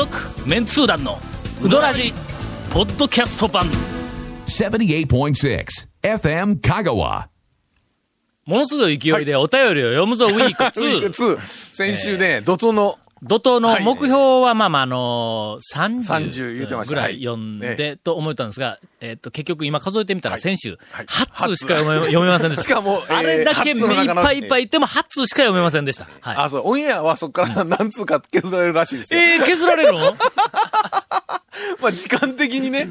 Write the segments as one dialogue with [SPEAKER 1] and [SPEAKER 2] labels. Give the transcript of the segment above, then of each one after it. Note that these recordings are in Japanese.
[SPEAKER 1] 続メンツー団のウドラジポッドキャスト版
[SPEAKER 2] 78.6 FM Kagawa.
[SPEAKER 1] ものすごい勢いでお便りを読むぞウィーク
[SPEAKER 3] ウィーク
[SPEAKER 1] 2
[SPEAKER 3] 2。先週ね、怒涛の、
[SPEAKER 1] 怒涛の目標は、まあまあ、あのー、
[SPEAKER 3] 30言うてま
[SPEAKER 1] 30
[SPEAKER 3] した。
[SPEAKER 1] ぐらい読ん
[SPEAKER 3] はい
[SPEAKER 1] で、と思ったんですが、えっと、結局今数えてみたら
[SPEAKER 3] はい。
[SPEAKER 1] 先週、
[SPEAKER 3] はい。
[SPEAKER 1] 8通しか読め 読めませんでした。
[SPEAKER 3] しかもえー
[SPEAKER 1] あれだけ
[SPEAKER 3] 8通の
[SPEAKER 1] いっぱいいっぱい言っても8通しか読めませんでした。はい。
[SPEAKER 3] あ、そう、オンエアはそこから何通か削られるらしいですよ。
[SPEAKER 1] えー、削られるの？
[SPEAKER 3] まあ時間的にね、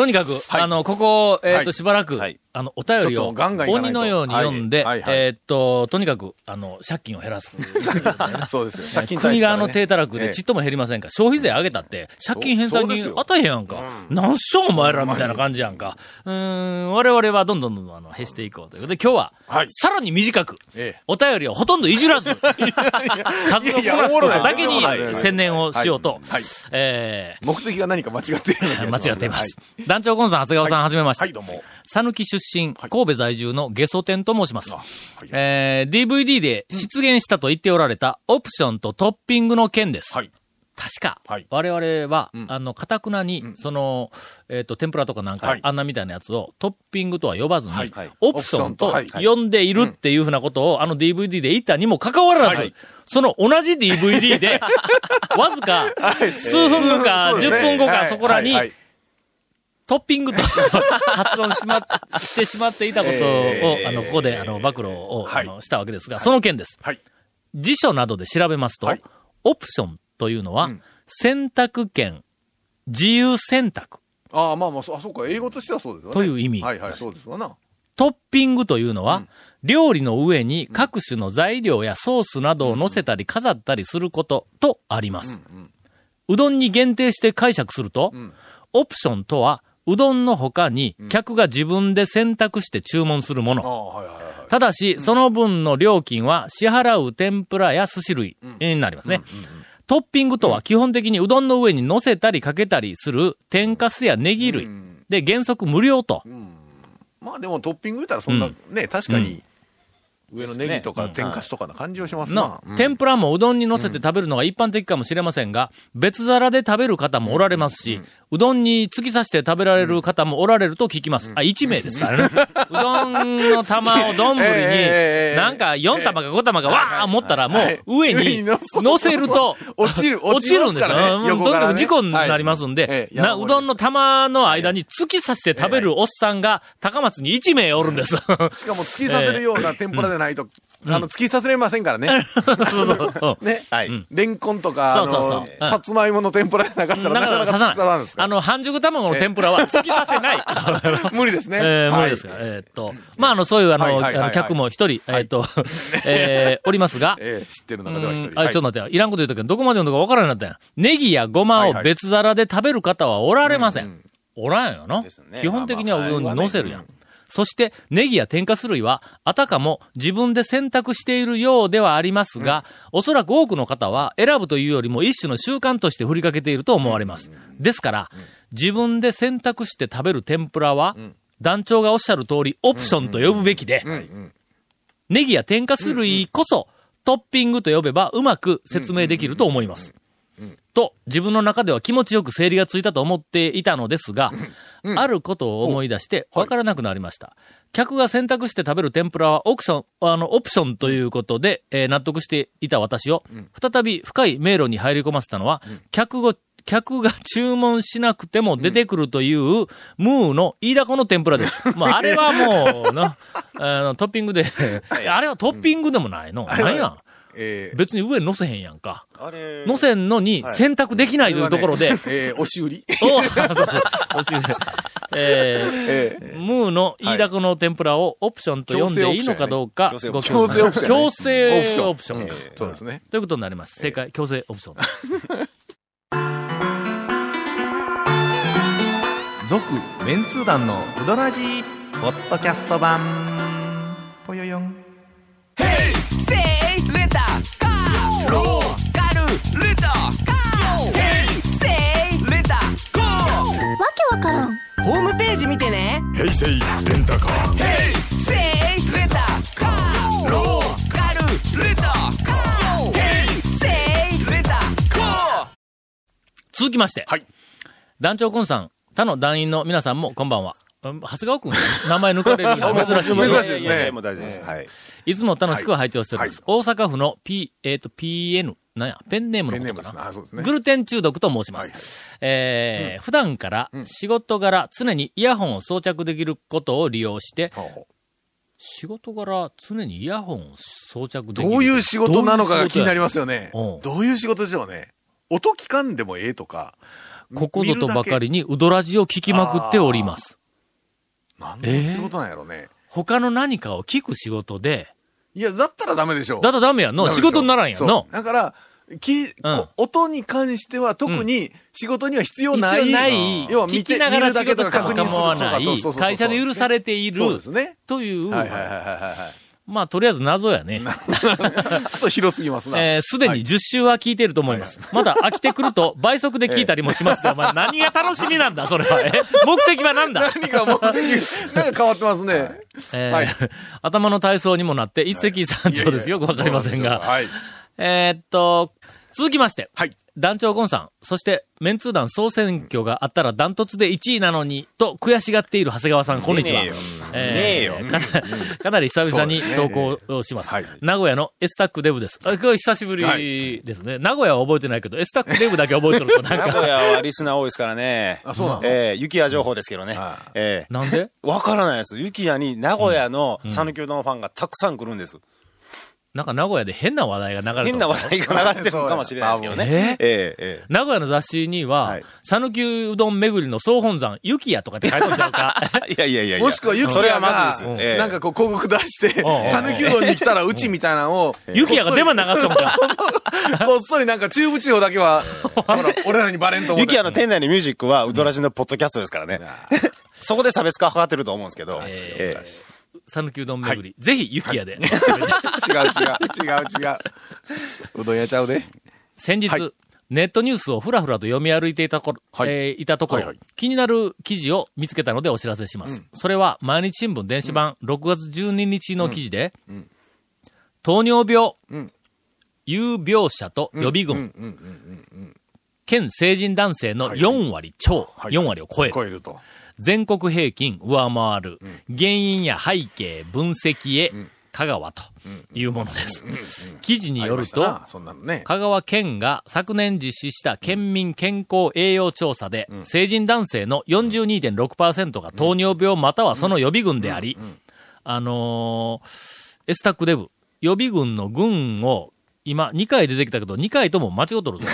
[SPEAKER 1] とにかく、
[SPEAKER 3] はい。
[SPEAKER 1] あの、ここ、えっ、と、
[SPEAKER 3] はい。
[SPEAKER 1] しばらく、
[SPEAKER 3] はい。
[SPEAKER 1] あの、お便りを鬼のように読んで、えっ、と、とにかく、あの、借金を減らす。
[SPEAKER 3] そうですよ。借金
[SPEAKER 1] 国側の低たらく
[SPEAKER 3] ええ。
[SPEAKER 1] でちっとも減りませんか、消費税上げたって、借金返済金
[SPEAKER 3] そうですよ。
[SPEAKER 1] 与えへんやんか。何しょお前らみたいな感じやんか。うーん、我々はどんどんどんどんあの、減していこうという。ことで、今日は、
[SPEAKER 3] はい。
[SPEAKER 1] さらに短く、
[SPEAKER 3] ええ。
[SPEAKER 1] お便りをほとんどいじらず、数をこなすことだけに専念をしようと、
[SPEAKER 3] 目的が何か間違って
[SPEAKER 1] 間違っています。団長コンさん、長谷川さん、はじめまして。
[SPEAKER 3] はい、どうも。
[SPEAKER 1] 讃岐出身、神戸在住のゲソ天と申します。
[SPEAKER 3] はい。
[SPEAKER 1] えー DVD で出現したと言っておられたオプションとトッピングの件です。
[SPEAKER 3] はい。
[SPEAKER 1] 確か、
[SPEAKER 3] はい。
[SPEAKER 1] 我々は、
[SPEAKER 3] ん。
[SPEAKER 1] あの、かたくなに、その、えっ、と、天ぷらとかなんか、
[SPEAKER 3] はい。
[SPEAKER 1] あんなみたいなやつをトッピングとは呼ばずに、
[SPEAKER 3] はい。はい。
[SPEAKER 1] オプションと呼んでいるっていうふうなことを、あの DVD で言ったにもかかわらず、
[SPEAKER 3] はい。
[SPEAKER 1] その同じ DVD で、わずか
[SPEAKER 3] はい。
[SPEAKER 1] 数分後か
[SPEAKER 3] そうですね。
[SPEAKER 1] 10分後か
[SPEAKER 3] はい。
[SPEAKER 1] そこらに、トッピングと 発音しま、してしまっていたことを、
[SPEAKER 3] えー
[SPEAKER 1] あの、ここで、あの、暴露を、
[SPEAKER 3] はい
[SPEAKER 1] あのしたわけですが、その件です。
[SPEAKER 3] はい。
[SPEAKER 1] 辞書などで調べますと、
[SPEAKER 3] はい
[SPEAKER 1] オプションというのは、
[SPEAKER 3] ん
[SPEAKER 1] 選択権、自由選択
[SPEAKER 3] ああ、まあまあ、そあ、そうか、英語としてはそうですよね。
[SPEAKER 1] という意味
[SPEAKER 3] はいはい、そうですわな。
[SPEAKER 1] トッピングというのは、料理の上に各種の材料やソースなどを乗せたり飾ったりすることとあります。うどんに限定して解釈すると、
[SPEAKER 3] ん
[SPEAKER 1] オプションとは、うどんの他に客が自分で選択して注文するもの。ただし、その分の料金は支払う天ぷらや寿司類になりますね。トッピングとは基本的にうどんの上に乗せたりかけたりする天かすやネギ類。で、原則無料と。
[SPEAKER 3] まあでもトッピング言ったらそんな、
[SPEAKER 1] う
[SPEAKER 3] ね、確かに、上のネギとか天かすとかな感じはしますな。
[SPEAKER 1] の。、
[SPEAKER 3] うん。
[SPEAKER 1] 天ぷらもうどんに乗せて食べるのが一般的かもしれませんが、別皿で食べる方もおられますし、うどんに突き刺して食べられる方もおられると聞きます。あ、1名です。からね。うどんの玉を丼に、
[SPEAKER 3] ええ
[SPEAKER 1] なんか4玉か5玉かわー持ったらも
[SPEAKER 3] はいう
[SPEAKER 1] 上に乗せると、
[SPEAKER 3] 落ちる
[SPEAKER 1] 落ちるんですよ。とにかく事故になりますんでうどんの玉の間に突き刺して食べるおっさんが高松に1名おるんです。
[SPEAKER 3] しかも突き刺せるような 天ぷらでないと、あの、突き刺せれませんからね。
[SPEAKER 1] そうそううん
[SPEAKER 3] ね。
[SPEAKER 4] はい。
[SPEAKER 3] レンコンとか、あの
[SPEAKER 1] うん、
[SPEAKER 3] さつまいもの天ぷらでなかったらなかなか突き刺さらんですか
[SPEAKER 1] あの、半熟卵の天ぷらは突き刺せない。
[SPEAKER 3] ら。無理ですね。
[SPEAKER 1] えー、無
[SPEAKER 3] はい
[SPEAKER 1] 理ですか。えーっと、まあ、あの、そういう、あの、客も一人、えーっと、えーおりますが、
[SPEAKER 3] ええ知ってる中では一人。
[SPEAKER 1] うんあ、ちょっと待ってよ。いらんこと言うときどこまで読んだか分からんなったんや。ネギやごまを別皿で食べる方はおられません。おらんよな基本的にはうどんに乗せるやん
[SPEAKER 3] まあ。
[SPEAKER 1] そして、ネギや天かす類は、あたかも自分で選択しているようではありますが、おそらく多くの方は選ぶというよりも一種の習慣として振りかけていると思われます。ですから、自分で選択して食べる天ぷらは、団長がおっしゃる通り、オプションと呼ぶべきで、ネギや天かす類こそ、トッピングと呼べばうまく説明できると思います。と、自分の中では気持ちよく整理がついたと思っていたのですが、あることを思い出して分からなくなりました。客が選択して食べる天ぷらはオプション、あの、オプションということで、えー納得していた私を、再び深い迷路に入り込ませたのは、客が、客が注文しなくても出てくるという、ムーの飯田子の天ぷらです。もうあれはもう、な、あの、トッピングで、あれはトッピングでもないの。なんや。
[SPEAKER 3] えー。
[SPEAKER 1] 別に上に乗せへんやんか。
[SPEAKER 4] あれ、
[SPEAKER 1] 乗せんのに選択できないというところで、
[SPEAKER 3] え。ー押し売り。
[SPEAKER 1] おそうおしえ
[SPEAKER 3] え
[SPEAKER 1] ー、ムーの飯田子の天ぷらをオプションと呼んでいいのかどうか、
[SPEAKER 4] 強制
[SPEAKER 1] ご
[SPEAKER 4] オプション
[SPEAKER 1] 協
[SPEAKER 3] 強制
[SPEAKER 1] 強制
[SPEAKER 3] オプション
[SPEAKER 1] オプション。
[SPEAKER 3] ーそうですね。
[SPEAKER 1] ということになります。正解、強制オプション。
[SPEAKER 5] 続メンツー団のウドラジーポッドキャスト版。ぽよよん
[SPEAKER 6] わけわからん
[SPEAKER 7] ホームページ見てね
[SPEAKER 8] 平成レンタカー
[SPEAKER 7] せいレタカーローカルレタカーヘイセイレタカー
[SPEAKER 1] 続きまして、
[SPEAKER 3] はい。
[SPEAKER 1] 団長コンさん、他の団員の皆さんもこんばんは。うん長谷川くん、名前抜かれるのは 珍しい。
[SPEAKER 3] 珍しいですね
[SPEAKER 4] いやいやもう大丈夫です。はい。
[SPEAKER 1] いつも楽しく拝聴しております。大阪府の P、えっ、と、PN、なんや、ペンネームのことかな。
[SPEAKER 3] ねあそうですね。
[SPEAKER 1] グルテン中毒と申します。
[SPEAKER 3] はいはい
[SPEAKER 1] えー普段から仕事柄常にイヤホンを装着できることを利用して、
[SPEAKER 3] ほうほう
[SPEAKER 1] 仕事柄常にイヤホンを装着できる。
[SPEAKER 3] どういう仕事なのかが気になり
[SPEAKER 1] ま
[SPEAKER 3] ますよね。
[SPEAKER 1] うん
[SPEAKER 3] どういう仕事でしょうね。音聞かんでもええとか。
[SPEAKER 1] ここぞとばかりにウドラジを聞きまくっております。
[SPEAKER 3] 何の仕事なんやろね。
[SPEAKER 1] 他の何かを聞く仕事で、
[SPEAKER 3] いや、だったらダメでしょう。
[SPEAKER 1] だとダメやんの。仕事にならんやんの。
[SPEAKER 3] だから、き、こ音に関しては特に仕事には必要ない。
[SPEAKER 1] 必要ない、
[SPEAKER 3] 要は見て、
[SPEAKER 1] 聞きながら仕事し
[SPEAKER 3] か確認する
[SPEAKER 1] 構わない
[SPEAKER 3] そうかそうそうそう
[SPEAKER 1] 会社で許されている
[SPEAKER 3] そうですね。
[SPEAKER 1] という、
[SPEAKER 3] はいはいはいはいはい。
[SPEAKER 1] まあ、とりあえず謎やね。
[SPEAKER 3] ちょっと広すぎますな。
[SPEAKER 1] えーすでに10週は聞いていると思います。まだ飽きてくると 倍速で聞いたりもしますが、お前何が楽しみなんだ、それは。え目的は何だ？
[SPEAKER 3] 何か目的、なんか変わってますね？
[SPEAKER 1] えー
[SPEAKER 3] はい
[SPEAKER 1] 頭の体操にもなって一石三鳥ですよくわかりませんが。
[SPEAKER 3] はい。
[SPEAKER 1] えーっと、続きまして。
[SPEAKER 3] はい。
[SPEAKER 1] 団長ゴンさん、そして、メンツー団総選挙があったらダントツで1位なのに、と悔しがっている長谷川さん、こんにちは。
[SPEAKER 4] ねえよ
[SPEAKER 1] えー
[SPEAKER 4] ねえよ
[SPEAKER 1] かかなり久々に投
[SPEAKER 3] ね
[SPEAKER 1] 稿をします。
[SPEAKER 3] はい
[SPEAKER 1] 名古屋のエスタックデブです。あこれ久しぶりですね。名古屋は覚えてないけど、エスタックデブだけ覚えてるとなん
[SPEAKER 4] 名古
[SPEAKER 1] か、
[SPEAKER 4] 屋はリスナー多いですからね。
[SPEAKER 3] あそうなの？
[SPEAKER 4] ええ雪屋情報ですけどね
[SPEAKER 3] は。
[SPEAKER 4] ええ
[SPEAKER 1] なんで？
[SPEAKER 4] わからないです。雪屋に名古屋の讃岐うどんファンがたくさん来るんです。
[SPEAKER 1] なんか名古屋で変な話題が流れて
[SPEAKER 4] 変な話題が流れてるかもしれないですけどね。
[SPEAKER 1] え？
[SPEAKER 4] ええええ
[SPEAKER 1] 名古屋の雑誌には
[SPEAKER 4] はい、
[SPEAKER 1] 讃岐、うどん巡りの総本山、雪屋とかって書いておっちゃうか。
[SPEAKER 4] いやいやいやいや。
[SPEAKER 3] もしくはユキヤ
[SPEAKER 4] それはま
[SPEAKER 3] がなんかこう広告出して、
[SPEAKER 1] うん
[SPEAKER 3] 讃岐うどんに来たらうちみたいなのを、
[SPEAKER 1] 雪屋がデマ流しとんか。
[SPEAKER 3] こっそりなんか中部地方だけは、ほら、俺らにバレんと思って。
[SPEAKER 4] 雪屋の店内のミュージックはウドラジのポッドキャストですからね。そこで差別化図ってると思うんですけど。ええ
[SPEAKER 1] 讃岐うどん巡り。ぜひ雪屋で。
[SPEAKER 3] 違う違う、違う違う。うどん屋ちゃうで。
[SPEAKER 1] 先日、
[SPEAKER 3] はい。
[SPEAKER 1] ネットニュースをふらふらと読み歩いていたこ、
[SPEAKER 3] はい。
[SPEAKER 1] えーいたところ、
[SPEAKER 3] はいはい。
[SPEAKER 1] 気になる記事を見つけたのでお知らせします。それは、毎日新聞電子版、6月12日の記事で、糖尿病、
[SPEAKER 3] ん。
[SPEAKER 1] 有病者と予備軍、県成人男性の4割超、
[SPEAKER 3] はい。
[SPEAKER 1] 4割を超える。
[SPEAKER 3] 超えると。
[SPEAKER 1] 全国平均上回る、原因や背景、分析へ、香川というものです。記事によると。香川県が昨年実施した県民健康栄養調査で、成人男性の42.6%が糖尿病またはその予備軍であり、あのーエスタックデブ、予備軍の軍を、今、2回出てきたけど、2回とも間違っとるぞ。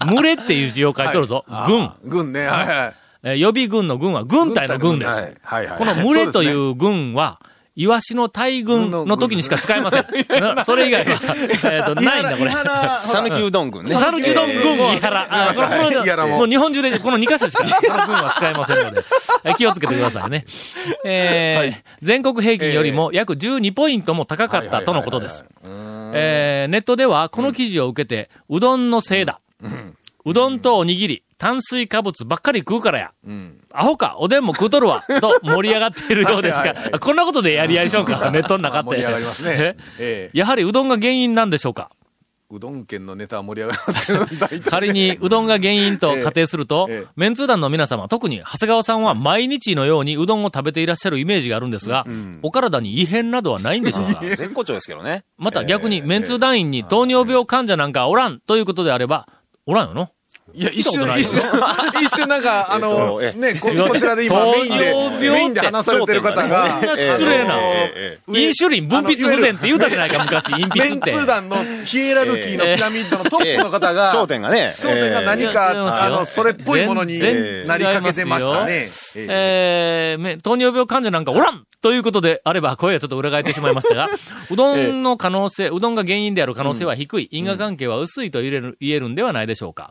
[SPEAKER 1] え 群れっていう字を書いとるぞ。軍。
[SPEAKER 3] 軍ね、はいはい。
[SPEAKER 1] えー予備軍の軍は軍隊の軍です。
[SPEAKER 3] はいはいはい。
[SPEAKER 1] この群れとい
[SPEAKER 3] そう
[SPEAKER 1] う軍は、イワシの大群の時にしか使えません。なそれ以外は、えっと。ないんだ、これ。
[SPEAKER 4] 讃岐うどん軍ね。
[SPEAKER 1] 讃岐うどん軍、
[SPEAKER 3] ええ
[SPEAKER 1] 伊原。あ、こ
[SPEAKER 3] はい
[SPEAKER 1] れ
[SPEAKER 3] 伊原も
[SPEAKER 1] もう日本中でこの2箇所しか、この軍は使えませんので、え気をつけてくださいね。えー全国平均よりも約12ポイントも高かったとのことです。えーネットではこの記事を受けて、うどんのせいだ。うどんとおにぎり、炭水化物ばっかり食うからや。アホか、おでんも食うとるわ、と盛り上がっているようです
[SPEAKER 3] はいはい
[SPEAKER 1] が、こんなことでやり合いしようか、ネットの中って。
[SPEAKER 3] 盛り上がりますね。
[SPEAKER 1] え？
[SPEAKER 3] ええ。
[SPEAKER 1] やはりうどんが原因なんでしょうか？
[SPEAKER 3] うどん県のネタは盛り上がりますけど、
[SPEAKER 1] 仮にうどんが原因と仮定すると、
[SPEAKER 3] ええ。ええ
[SPEAKER 1] メンツー団の皆様、特に長谷川さんは毎日のようにうどんを食べていらっしゃるイメージがあるんですが、お体に異変などはないんでしょうか？
[SPEAKER 4] 絶好調ですけどね。
[SPEAKER 1] また逆にメンツー団員に糖尿病患者なんかおらんということであれば、おらんよの？
[SPEAKER 3] いや、一瞬、一瞬、一瞬なんか、あの、
[SPEAKER 4] えっと
[SPEAKER 3] ね、ここちらで今メインで、
[SPEAKER 1] 糖尿病って
[SPEAKER 3] メインで話されてる方が、
[SPEAKER 1] 失礼なインシュリン分泌不全って言うたじゃないか、昔、インピ
[SPEAKER 3] メンツ
[SPEAKER 1] ツって。
[SPEAKER 3] ー団のヒエラルキーのピラミッドのトップの方が、
[SPEAKER 4] 頂点がね。
[SPEAKER 3] 頂点が何か、あの、それっぽいものになりかけてましたね。ええ
[SPEAKER 1] えーめ糖尿病患者なんかおらんということであれば、声がちょっと裏返ってしまいましたが、うどんの可能性、うどんが原因である可能性は低い、因果関係は薄いと言える言えるんではないでしょうか。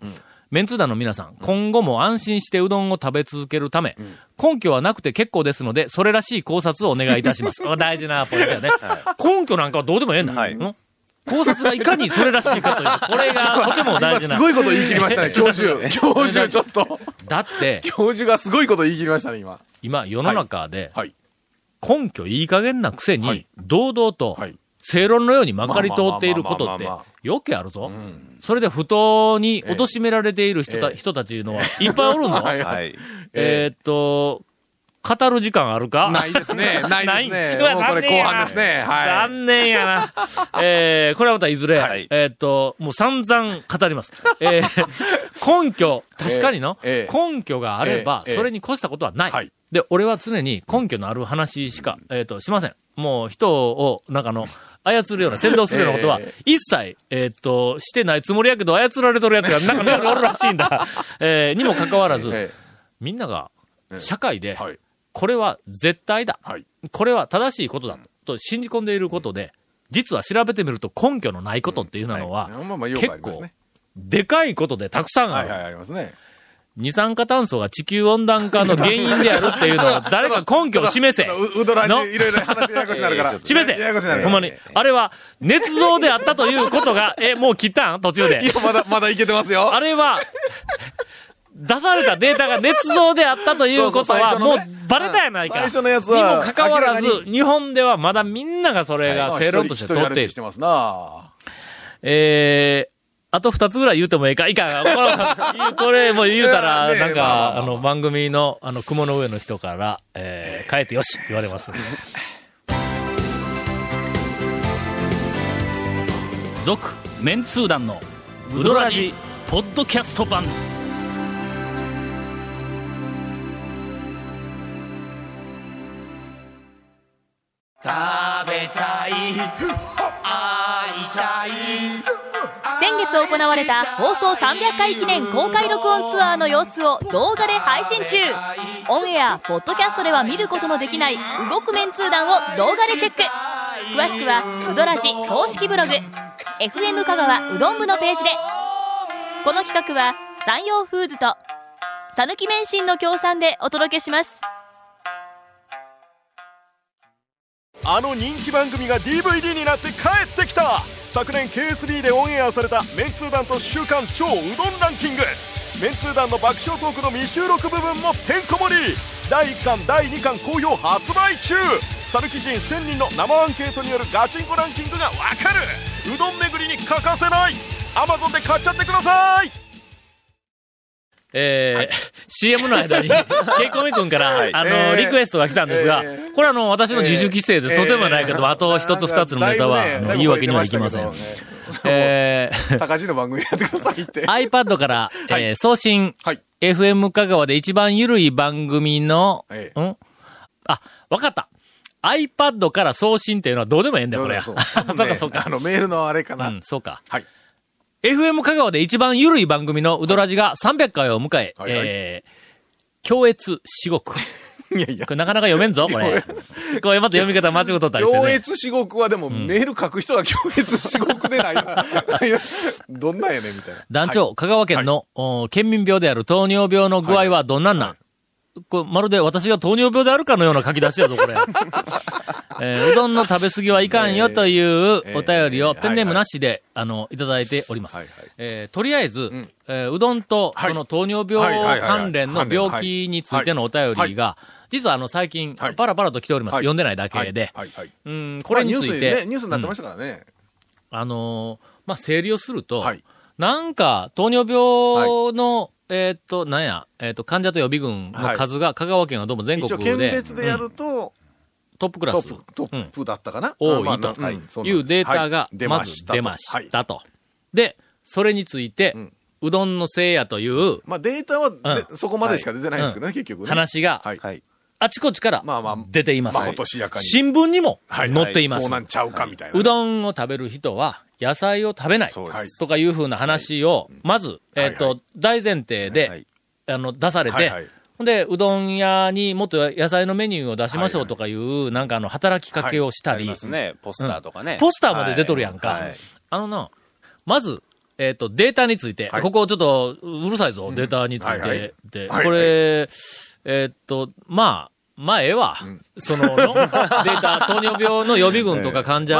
[SPEAKER 1] メンツー団の皆さん、今後も安心してうどんを食べ続けるため、根拠はなくて結構ですので、それらしい考察をお願いいたします。あ大事なポイントだよね。根拠なんかはどうでもええんだ。
[SPEAKER 4] はい
[SPEAKER 1] うん考察がいかにそれらしいかという、これがとても大
[SPEAKER 3] 今
[SPEAKER 1] 事な。
[SPEAKER 3] すごいこと言い切りましたね、教授。教授ちょっと。
[SPEAKER 1] だって、
[SPEAKER 3] 教授がすごいこと言い切りましたね、今。
[SPEAKER 1] 今世の中で、
[SPEAKER 3] はい。
[SPEAKER 1] 根拠いい加減なくせに、
[SPEAKER 3] はい
[SPEAKER 1] 堂々と、
[SPEAKER 3] はい
[SPEAKER 1] 正論のようにまかり通っていることってよくあるぞ。それで不当に貶められている人た,、人たちのはいっぱいおるの。
[SPEAKER 3] はい
[SPEAKER 4] はい。
[SPEAKER 1] えーっと、語る時間あるか？
[SPEAKER 3] ないですね。ないですね。これ後半ですね。はい。
[SPEAKER 1] 残念やな。えー、これはまたいずれ、
[SPEAKER 4] はい
[SPEAKER 1] えーっと、もう散々語ります。えー、根拠、確かにの、
[SPEAKER 3] ええ
[SPEAKER 1] 根拠があれば、
[SPEAKER 3] ええ
[SPEAKER 1] それに越したことはない。
[SPEAKER 3] はい
[SPEAKER 1] で、俺は常に根拠のある話しか、えーっと、しません。もう人を、なんかあの、操るような、先導するようなことは、一切、えーっと、してないつもりやけど、操られとるやつが、なんか中におるらしいんだ。えー、にもかかわらず、
[SPEAKER 3] え
[SPEAKER 1] みんなが、
[SPEAKER 3] え
[SPEAKER 1] 社会で、
[SPEAKER 3] はい。
[SPEAKER 1] これは絶対だ。
[SPEAKER 3] はい。
[SPEAKER 1] これは正しいことだ。と信じ込んでいることで、実は調べてみると根拠のないことっていうのは、結構でかいことでたくさんある。
[SPEAKER 3] はいはい、ありますね。
[SPEAKER 1] 二酸化炭素が地球温暖化の原因であるっていうのを 誰か根拠を示せ。
[SPEAKER 3] う、うどらじ、
[SPEAKER 1] の？
[SPEAKER 3] いろいろ話ややこしになるから。
[SPEAKER 1] 示せ
[SPEAKER 3] ややこしになる。
[SPEAKER 1] ほんまに。あれは、捏造であったということが、え、もう切ったん？途中で
[SPEAKER 3] い。や、まだ、まだいけてますよ。
[SPEAKER 1] あれは、出されたデータが捏造であったということは、もうバレたやないか。
[SPEAKER 3] 最初のやつ
[SPEAKER 1] に
[SPEAKER 3] は。
[SPEAKER 1] もかかわらず日本ではまだみんながそれが正論として取っている
[SPEAKER 3] し。てますな
[SPEAKER 1] えー、あと二つぐらい言うてもええかいかん。これ、これもう言うたら、なんか、
[SPEAKER 3] まあ
[SPEAKER 1] の、番組の、あの、雲の上の人から、えー、変えてよし、言われます。続、メンツー団の、ウドラジ、ポッドキャスト版。
[SPEAKER 6] 先月行われた放送300回記念公開録音ツアーの様子を動画で配信中。オンエアポッドキャストでは見ることのできない動くメンツー団を動画でチェック。詳しくはうどらじ公式ブログ。FM 香川うどん部のページで。この企画は山陽フーズと讃岐麺心の協賛でお届けします。
[SPEAKER 8] あの人気番組が DVD になって帰ってきた。昨年 KSB でオンエアされたメンツー団と週刊超うどんランキング。メンツー団の爆笑トークの未収録部分もてんこ盛り。第1巻第2巻好評発売中。讃岐人1000人の生アンケートによるガチンコランキングがわかる。うどん巡りに欠かせない。Amazon で買っちゃってください。
[SPEAKER 1] えー CM の間に、ケイコミ君から、
[SPEAKER 4] はい
[SPEAKER 1] あの、
[SPEAKER 3] えー
[SPEAKER 1] リクエストが来たんですが、
[SPEAKER 3] えー
[SPEAKER 1] これあの、私の自主規制で
[SPEAKER 3] えー
[SPEAKER 1] とてもないけど、あと一つ二つのネタは、
[SPEAKER 3] ね
[SPEAKER 1] 言い訳にはいきません。えー
[SPEAKER 3] 高地の番組やってくださいって。
[SPEAKER 1] iPad から、
[SPEAKER 3] はい
[SPEAKER 1] えー送信、
[SPEAKER 3] はい。
[SPEAKER 1] FM 香川で一番緩い番組の、
[SPEAKER 3] ええ
[SPEAKER 1] ん？あ、わかった。iPad から送信っていうのはどうでもええんだよ、これ。
[SPEAKER 3] そう
[SPEAKER 1] そうか、そうか。
[SPEAKER 3] あの、メールのあれかな。
[SPEAKER 1] うん、そうか。
[SPEAKER 3] はい。
[SPEAKER 1] FM 香川で一番緩い番組のうどらじが300回を迎え、
[SPEAKER 3] はいはい
[SPEAKER 1] えー、強越至極。
[SPEAKER 3] いやいや
[SPEAKER 1] こ。れなかなか読めんぞ、これ。これまた読み方間違っとったりして
[SPEAKER 3] 強
[SPEAKER 1] ね。
[SPEAKER 3] 越至極はでも、メール書く人は強越至極でないな。どんなんやねんみたいな。
[SPEAKER 1] 団長、香川県の、お県民病である糖尿病の具合はどんなんなん、これまるで私が糖尿病であるかのような書き出しやぞ、これ。えーうどんの食べ過ぎはいかんよというお便りを
[SPEAKER 3] えー
[SPEAKER 1] ペンネームなしで、あの、いただいております。
[SPEAKER 3] はいはい。
[SPEAKER 1] えーとりあえず、
[SPEAKER 3] ん。
[SPEAKER 1] えーうどんと、
[SPEAKER 3] はい。
[SPEAKER 1] その糖尿病関連の病気についてのお便りが、実はあの、最近、
[SPEAKER 3] はい。
[SPEAKER 1] パラパラと来ております。
[SPEAKER 3] はい。
[SPEAKER 1] 読んでないだけで。
[SPEAKER 3] はい、はい。
[SPEAKER 1] うん、これについて、
[SPEAKER 3] まあニュースにね、ニュースになってましたからね。
[SPEAKER 1] あのーまあ、整理をすると、
[SPEAKER 3] はい。
[SPEAKER 1] なんか、糖尿病の、えーっと、なんや、えーっと、患者と予備軍の数が、香川県はどうも全
[SPEAKER 3] 一応、県
[SPEAKER 1] 国で、
[SPEAKER 3] 別でやると、
[SPEAKER 1] トップクラス。
[SPEAKER 3] トップ、トップだったかな？
[SPEAKER 1] 多い
[SPEAKER 3] まあ
[SPEAKER 1] と
[SPEAKER 3] まあはいそう
[SPEAKER 1] データが
[SPEAKER 3] は、い。
[SPEAKER 1] まず出まし
[SPEAKER 3] はい。
[SPEAKER 1] たと。で、それについて、
[SPEAKER 3] ん。
[SPEAKER 1] うどんのせいやという
[SPEAKER 3] まあ、データはそこまでしか出てないんですけどね、結局ね。
[SPEAKER 1] 話が。あちこちから
[SPEAKER 3] まあまあ
[SPEAKER 1] 出ています。
[SPEAKER 3] まことしやかに。
[SPEAKER 1] 新聞にも
[SPEAKER 3] はい。
[SPEAKER 1] 載っています。
[SPEAKER 3] そうなんちゃうかみたいな。
[SPEAKER 1] うどんを食べる人は野菜を食べないとかいうふうな話を、まず、えっ、と、
[SPEAKER 3] はい
[SPEAKER 1] 大前提で、
[SPEAKER 4] はい
[SPEAKER 1] あの、出されて、
[SPEAKER 3] はいはい。
[SPEAKER 1] ほんで、うどん屋にもっと野菜のメニューを出しましょうとかいう、なんかあの、働きかけをしたり、
[SPEAKER 4] ありますね。ポスターとかね。
[SPEAKER 1] ポスターまで出とるやんか。あのな、まず、えっ、と、データについて、
[SPEAKER 3] はい。
[SPEAKER 1] ここちょっとうるさいぞ、データについて。で、
[SPEAKER 3] はい。
[SPEAKER 1] これ、えっ、と、まあ、まあ、ええわ。そのの、データ、糖尿病の予備軍とか患者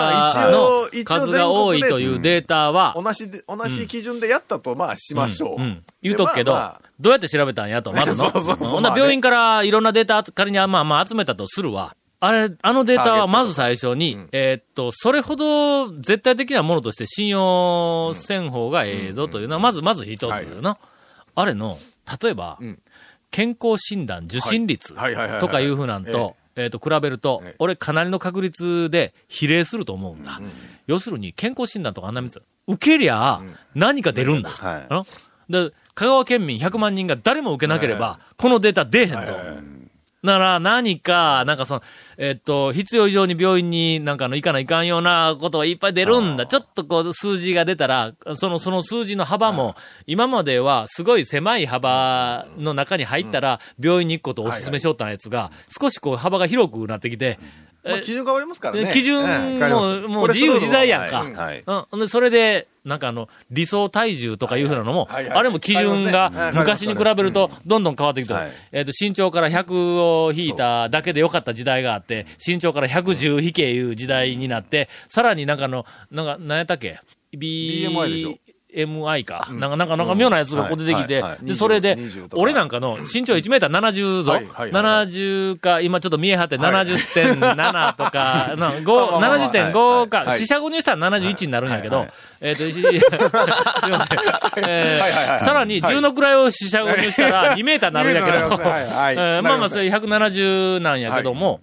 [SPEAKER 1] の数が多いというデータは、
[SPEAKER 3] 同じで、同じ基準でやったと、まあ、しましょう。
[SPEAKER 1] うん。言うとくけど、
[SPEAKER 3] でまあまあ。
[SPEAKER 1] どうやって調べたんやと、まずの。
[SPEAKER 3] そうそうそう。
[SPEAKER 1] ほんな病院からいろんなデータ仮にまあまあ集めたとするわ。あれ、あのデータはまず最初に、えーっと、それほど絶対的なものとして信用せん方がええぞというのは、まず、まず一つの、あれの、例えば、
[SPEAKER 3] ん
[SPEAKER 1] 健康診断受診率とかいうふうなんと、えーっと、比べると
[SPEAKER 3] ええ、
[SPEAKER 1] 俺かなりの確率で比例すると思うんだ。要するに、健康診断とかあんなみつ、受けりゃ、何か出るんだ。で、香川県民100万人が誰も受けなければ、このデータ出えへんぞ。なら何か、なんかその、えっと、必要以上に病院になんかあの行かないかんようなことがいっぱい出るんだ。ちょっとこう数字が出たら、その、その数字の幅も、今まではすごい狭い幅の中に入ったら、病院に行くことをお勧めしよったやつが、少しこう幅が広くなってきて、
[SPEAKER 3] まあ、基準変わりますからね。
[SPEAKER 1] 基準も、もう自由自在やんか。うん。で、それで、なんかあの、理想体重とかいうふうなのも、あれも基準が昔に比べると、どんどん変わってきて、
[SPEAKER 4] はい。
[SPEAKER 1] えっ、と、身長から100を引いただけでよかった時代があって、身長から110引けいう時代になって、さらになんかあの、なんか、何やったっけ ?B、
[SPEAKER 3] BMI でしょ。
[SPEAKER 1] MI か。なんか、なんか、なんか妙なやつがこう出てきて、で、それで
[SPEAKER 3] 20と、か。
[SPEAKER 1] 俺なんかの身長1メーター70ぞ。
[SPEAKER 3] はいはいはい
[SPEAKER 1] 70か、今ちょっと見え張って70.7とか、な5
[SPEAKER 3] まあまあまあ
[SPEAKER 1] 70.5か、
[SPEAKER 3] はい。
[SPEAKER 1] 四捨五入したら71になるんやけど、えっと、し すいません。えーさらに10の位を四捨五入したら2メーターになるんやけど、
[SPEAKER 3] 2メーターになりますね。はいはい。
[SPEAKER 1] え ーまあまあ、それ170なんやけども、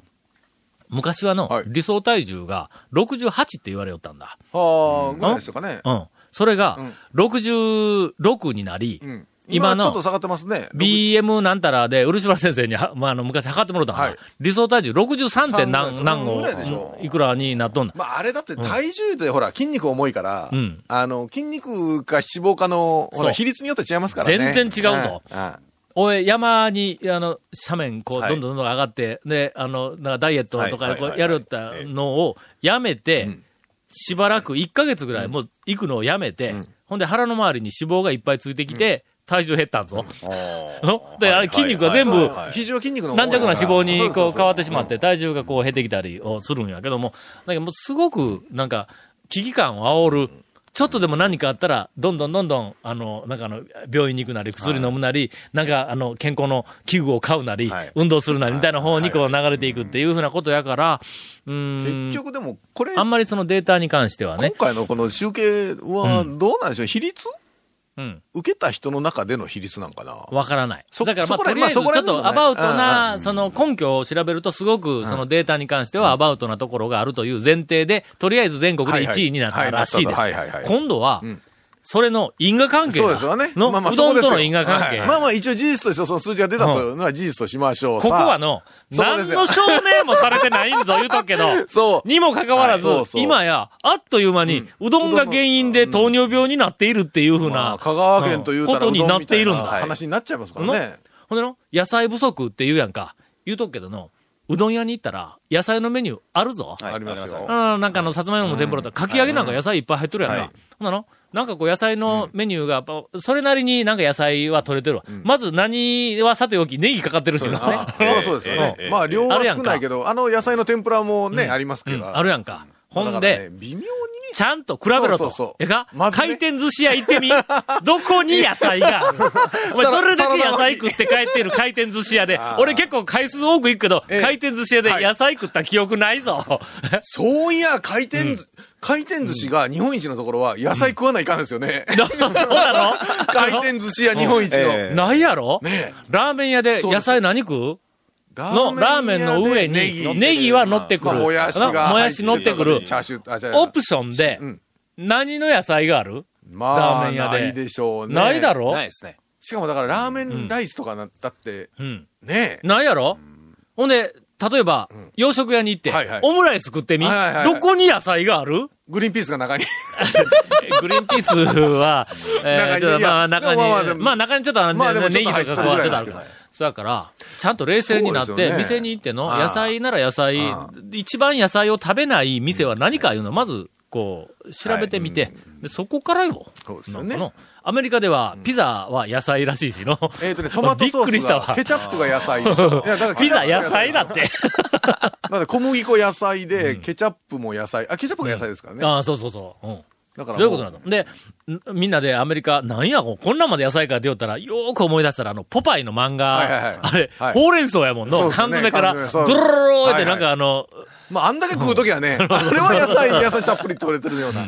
[SPEAKER 1] 昔はの
[SPEAKER 3] はい
[SPEAKER 1] 理想体重が68って言われよったんだ。
[SPEAKER 3] はあ、ぐらいでしたかね。
[SPEAKER 1] うん。それが
[SPEAKER 3] うん
[SPEAKER 1] 66になり、
[SPEAKER 3] うん
[SPEAKER 1] 今の
[SPEAKER 3] ちょっと下がってますね。
[SPEAKER 1] BM なんたらで、漆原先生には、まあ、あの、昔測ってもらったのが、
[SPEAKER 3] はい
[SPEAKER 1] 理想体重 63. 点何、何号、いくらになっとんだ。
[SPEAKER 3] まあ、あれだって体重で、ほら、筋肉重いから、
[SPEAKER 1] うん
[SPEAKER 3] あの、筋肉か脂肪かの、ほら、比率によって違いますからね。
[SPEAKER 1] 全然違うぞおい、山に、あの、斜面、こう、
[SPEAKER 4] はい。
[SPEAKER 1] どんどんどんどん上がって、で、あの、なんかダイエットとか、こう、やるったのを、やめて、しばらく1ヶ月ぐらい、もう、行くのをやめて、ほんで、腹の周りに脂肪がいっぱいついてきて、体重減ったんぞ。の？で、あれ、筋肉が全部、
[SPEAKER 3] 肘は筋肉の
[SPEAKER 1] 軟弱な脂肪にこう変わってしまって、体重がこう減ってきたりをするんやけども、だけどもうすごくなんか危機感を煽る。ちょっとでも何かあったら、どんどんどんどん、あの、なんかあの、病院に行くなり、薬飲むなり、なんかあの、健康の器具を買うなり、
[SPEAKER 4] はい。
[SPEAKER 1] 運動するなりみたいな方にこう流れていくっていうふうなことやから、うーん。
[SPEAKER 3] 結、局でも、これ、
[SPEAKER 1] あんまりそのデータに関してはね。
[SPEAKER 3] 今、回のこの集計は、どうなんでしょう、比率？
[SPEAKER 1] うん、
[SPEAKER 3] 受けた人の中での比率なんかな。
[SPEAKER 1] わからない。
[SPEAKER 3] そ
[SPEAKER 1] だからまあ、とりあえずちょっとアバウトな、
[SPEAKER 3] ね
[SPEAKER 1] その根拠を調べるとすごくそのデータに関してはアバウトなところがあるという前提で、とりあえず全国で1位になったらしいです。今度は
[SPEAKER 3] ん、
[SPEAKER 1] それの因果関係だ
[SPEAKER 3] そうですよね。
[SPEAKER 1] の、
[SPEAKER 3] まあまあ
[SPEAKER 1] うどんとの因果関係。
[SPEAKER 3] はいまあまあ一応事実としてその数字が出たというのは事実としましょう。
[SPEAKER 1] ここはの、何の証明もされてないんぞ、言うとくけど。
[SPEAKER 3] そう。
[SPEAKER 1] にもかかわらず今や、あっという間に、うどんが原因で糖尿病になっているっていうふうな
[SPEAKER 3] まあ、香川県という
[SPEAKER 1] ことになっているんだ。
[SPEAKER 3] 話になっちゃいますから
[SPEAKER 1] の
[SPEAKER 3] ね。
[SPEAKER 1] ほんでの、野菜不足って言うやんか。言うとくけどの、うどん屋に行ったら、野菜のメニューあるぞ。
[SPEAKER 4] はい
[SPEAKER 3] ありますよ。
[SPEAKER 1] うん、なんかあの、さつまいもの天ぷらとか、かき揚げなんか野菜いっぱい入ってるやんか。
[SPEAKER 4] はい。
[SPEAKER 1] ほんなの？なんかこう野菜のメニューが、やっぱそれなりになんか野菜は取れてるわ。まず何はさておき、ネギかかってるしな。
[SPEAKER 3] あそう そうですよね。まあ量は少ないけど、あの野菜の天ぷらもね、ありますけど。
[SPEAKER 1] うん。あるやんか。ほんで、
[SPEAKER 3] ね、微妙にね、
[SPEAKER 1] ちゃんと比べろと。えか、
[SPEAKER 3] ま
[SPEAKER 1] 回転寿司屋行ってみ。どこに野菜がある？お前どれだけ野菜食って帰ってる回転寿司屋で。俺結構回数多く行くけど、
[SPEAKER 3] ええ。
[SPEAKER 1] 回転寿司屋で
[SPEAKER 3] はい。
[SPEAKER 1] 野菜食った記憶ないぞ。
[SPEAKER 3] そういや、回転、回転寿司が日本一のところは野菜食わないかんですよね。
[SPEAKER 1] そうなの？
[SPEAKER 3] 回転寿司屋日本一の。
[SPEAKER 4] え
[SPEAKER 1] ないやろ？
[SPEAKER 3] ね
[SPEAKER 1] ラーメン屋で野菜何食う？
[SPEAKER 3] ラ
[SPEAKER 1] の、ラーメンの上に、ネギは乗ってく
[SPEAKER 3] まあ、
[SPEAKER 1] る。
[SPEAKER 3] もやしが。
[SPEAKER 1] もやし乗ってくる。
[SPEAKER 3] チャーシュー、あ、じゃあ
[SPEAKER 1] オプションで
[SPEAKER 3] うん、
[SPEAKER 1] 何の野菜がある？
[SPEAKER 3] まあ、
[SPEAKER 1] ラーメン屋で
[SPEAKER 3] ないでしょうね。
[SPEAKER 1] ないだろ？
[SPEAKER 4] ないですね。
[SPEAKER 3] しかもだからラーメンライスとかなったって、
[SPEAKER 1] うん。
[SPEAKER 3] ね
[SPEAKER 1] ないやろ？ほんで、例えば、洋食屋に行ってオムライス食ってみ？どこに野菜がある？
[SPEAKER 3] グリーンピースが中に。
[SPEAKER 1] グリーンピースは、えーまあ中に、
[SPEAKER 3] まあ
[SPEAKER 1] 中にちょっとネギとかちょっとあるから。そうだから、ちゃんと冷静になって、店に行っての、野菜なら野菜一番野菜を食べない店は何かいうのをまず、こう、調べてみて、でそこからよ。
[SPEAKER 3] そうですよね
[SPEAKER 1] アメリカでは、ピザは野菜らしいしの。
[SPEAKER 3] えっとね、トマトソ
[SPEAKER 1] びっくりしたわ
[SPEAKER 3] ケチャップが野菜。いや、だから
[SPEAKER 1] ピザ野菜だって。
[SPEAKER 3] だって小麦粉野菜で、ケチャップも野菜。あ、ケチャップが野菜ですからね。
[SPEAKER 1] ああ、そうそうそう。うん。
[SPEAKER 3] だから
[SPEAKER 1] どういうことなの？で、んみんなでアメリカ、なんや、こんなんまで野菜から出よったら、よーく思い出したら、あの、ポパイの漫画、
[SPEAKER 3] はいはいはい
[SPEAKER 1] あれ、
[SPEAKER 3] はい。
[SPEAKER 1] ほうれん草やもんの、
[SPEAKER 3] ね
[SPEAKER 1] 缶詰から、ドロロロロって
[SPEAKER 3] はいはい。
[SPEAKER 1] なんかあの、
[SPEAKER 3] まあ、あんだけ食うときはね、あれは野菜、野菜たっぷり取れてるような。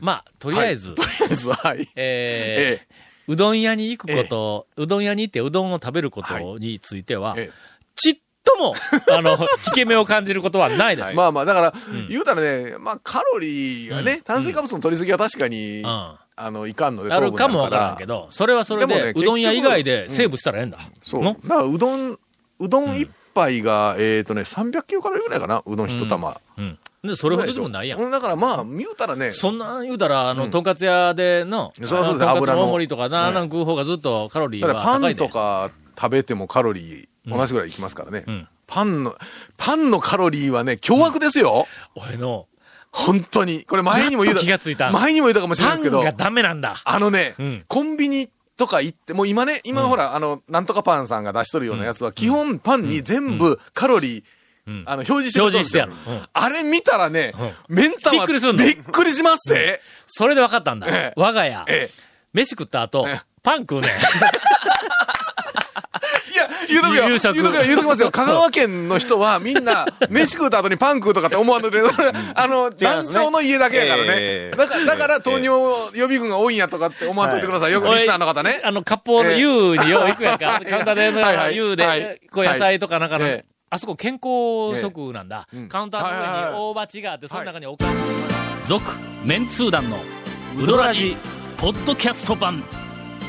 [SPEAKER 1] まあ、とりあえず、
[SPEAKER 3] とりあえず、はい。
[SPEAKER 1] えー
[SPEAKER 3] え
[SPEAKER 1] うどん屋に行くこと、うどん屋に行ってうどんを食べることについては、
[SPEAKER 3] え。
[SPEAKER 1] ちっとも、あの、引け目を感じることはないです。
[SPEAKER 3] え。まあまあ、だから、言うたらね、まあ、カロリーがね、炭水化物の取りすぎは確かに、
[SPEAKER 1] ん
[SPEAKER 3] あの、いかんので、
[SPEAKER 1] あるかもわからんけど、それはそれで、
[SPEAKER 3] でもね
[SPEAKER 1] うどん屋以外
[SPEAKER 3] 結
[SPEAKER 1] でセーブしたらええんだ。
[SPEAKER 3] そう。
[SPEAKER 1] の？
[SPEAKER 3] だから、うどん、うどん一杯が、えっとね、300キロカロリーぐらいかな、うどん一玉。
[SPEAKER 1] うん。で、それほどでもないやん。
[SPEAKER 3] うんだからまあ、言うたらね、
[SPEAKER 1] そんなん言うたら、あの、とんかつ屋での、
[SPEAKER 3] そうそう油の
[SPEAKER 1] の大盛りとかな、
[SPEAKER 3] はい
[SPEAKER 1] なん食う方がずっとカロリー
[SPEAKER 3] だからパ
[SPEAKER 1] は高いで。
[SPEAKER 3] ンとか食べてもカロリー同じぐらいいきますからね。
[SPEAKER 1] ん。
[SPEAKER 3] パンの、パンのカロリーはね、凶悪ですよ。
[SPEAKER 1] 俺の、
[SPEAKER 3] 本当に。これ前にも言うた。
[SPEAKER 1] 気がついた。
[SPEAKER 3] 前にも言うたかもしれないですけど。
[SPEAKER 1] パンが、ダメなんだ。
[SPEAKER 3] あのね、
[SPEAKER 1] ん。
[SPEAKER 3] コンビニとか行って、もう今ね、今ほら、あの、なんとかパンさんが出しとるようなやつは、基本パンに全部カロリー、あの、表示してる
[SPEAKER 1] 表示してやる。
[SPEAKER 3] そうですよ
[SPEAKER 1] うん。
[SPEAKER 3] あれ見たらね、メンタは
[SPEAKER 1] びっくりすんの。
[SPEAKER 3] びっくりしますぜ。
[SPEAKER 1] それで分かったんだ。
[SPEAKER 3] ええ。
[SPEAKER 1] 我が家、
[SPEAKER 3] ええ。
[SPEAKER 1] 飯食った後
[SPEAKER 3] ええ、
[SPEAKER 1] パン食うねん。
[SPEAKER 3] 言うとくよ。言うとくよ、言うときますよ。香川県の人はみんな、飯食うた後にパン食うとかって思わんとで、あの、団長の家だけやからね
[SPEAKER 4] え。え
[SPEAKER 3] だから、だから糖尿予備軍が多いんやとかって思わんといてください。よくリスナーの方ね。
[SPEAKER 1] あの、割烹の U によう行くやんか。カウンターでの U
[SPEAKER 3] はい
[SPEAKER 1] で、こう野菜とかなんかの
[SPEAKER 3] ええ、
[SPEAKER 1] あそこ健康食なんだ。カウンターの上に大鉢があって、その中におかず。続、メンツー団のウドラジ、ポッドキャスト版。